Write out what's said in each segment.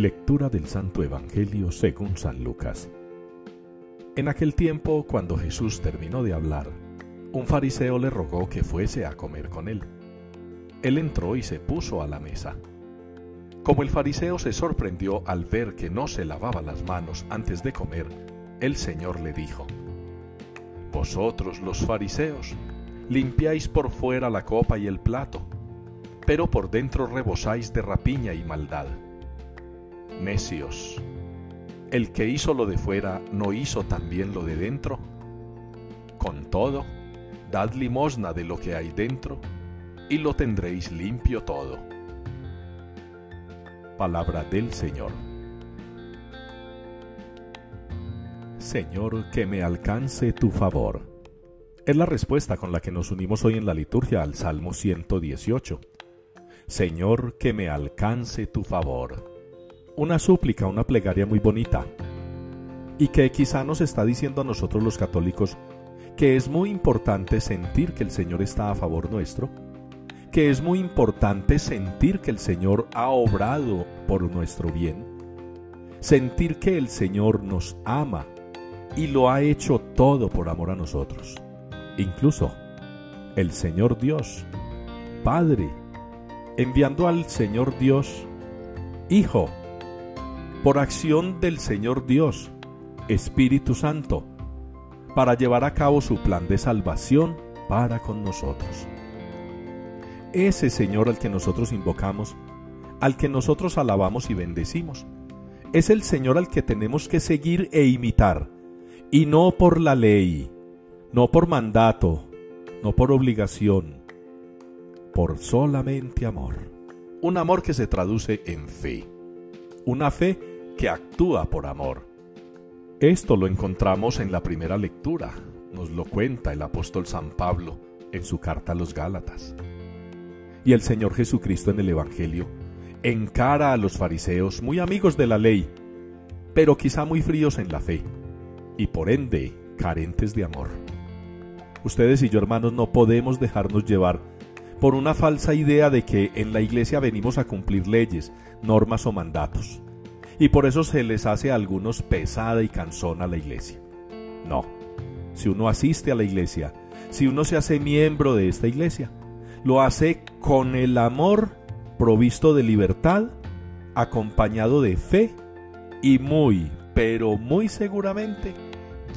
Lectura del Santo Evangelio según San Lucas. En aquel tiempo, cuando Jesús terminó de hablar, un fariseo le rogó que fuese a comer con él. Él entró y se puso a la mesa. Como el fariseo se sorprendió al ver que no se lavaba las manos antes de comer, el Señor le dijo, Vosotros los fariseos, limpiáis por fuera la copa y el plato, pero por dentro rebosáis de rapiña y maldad necios. ¿El que hizo lo de fuera no hizo también lo de dentro? Con todo, dad limosna de lo que hay dentro, y lo tendréis limpio todo. Palabra del Señor. Señor, que me alcance tu favor. Es la respuesta con la que nos unimos hoy en la liturgia al Salmo 118. Señor, que me alcance tu favor una súplica, una plegaria muy bonita, y que quizá nos está diciendo a nosotros los católicos que es muy importante sentir que el Señor está a favor nuestro, que es muy importante sentir que el Señor ha obrado por nuestro bien, sentir que el Señor nos ama y lo ha hecho todo por amor a nosotros. Incluso el Señor Dios, Padre, enviando al Señor Dios, Hijo, por acción del Señor Dios, Espíritu Santo, para llevar a cabo su plan de salvación para con nosotros. Ese Señor al que nosotros invocamos, al que nosotros alabamos y bendecimos, es el Señor al que tenemos que seguir e imitar, y no por la ley, no por mandato, no por obligación, por solamente amor. Un amor que se traduce en fe. Una fe que actúa por amor. Esto lo encontramos en la primera lectura, nos lo cuenta el apóstol San Pablo en su carta a los Gálatas. Y el Señor Jesucristo en el Evangelio encara a los fariseos muy amigos de la ley, pero quizá muy fríos en la fe, y por ende carentes de amor. Ustedes y yo hermanos no podemos dejarnos llevar por una falsa idea de que en la iglesia venimos a cumplir leyes, normas o mandatos y por eso se les hace a algunos pesada y cansona la iglesia. No, si uno asiste a la iglesia, si uno se hace miembro de esta iglesia, lo hace con el amor provisto de libertad, acompañado de fe y muy, pero muy seguramente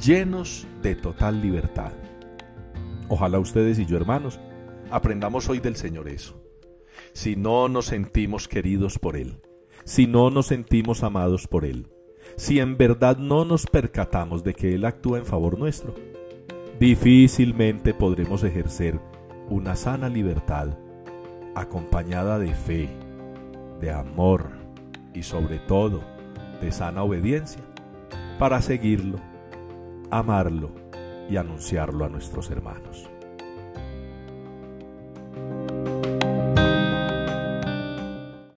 llenos de total libertad. Ojalá ustedes y yo, hermanos, aprendamos hoy del Señor eso. Si no nos sentimos queridos por Él, si no nos sentimos amados por Él, si en verdad no nos percatamos de que Él actúa en favor nuestro, difícilmente podremos ejercer una sana libertad acompañada de fe, de amor y sobre todo de sana obediencia para seguirlo, amarlo y anunciarlo a nuestros hermanos.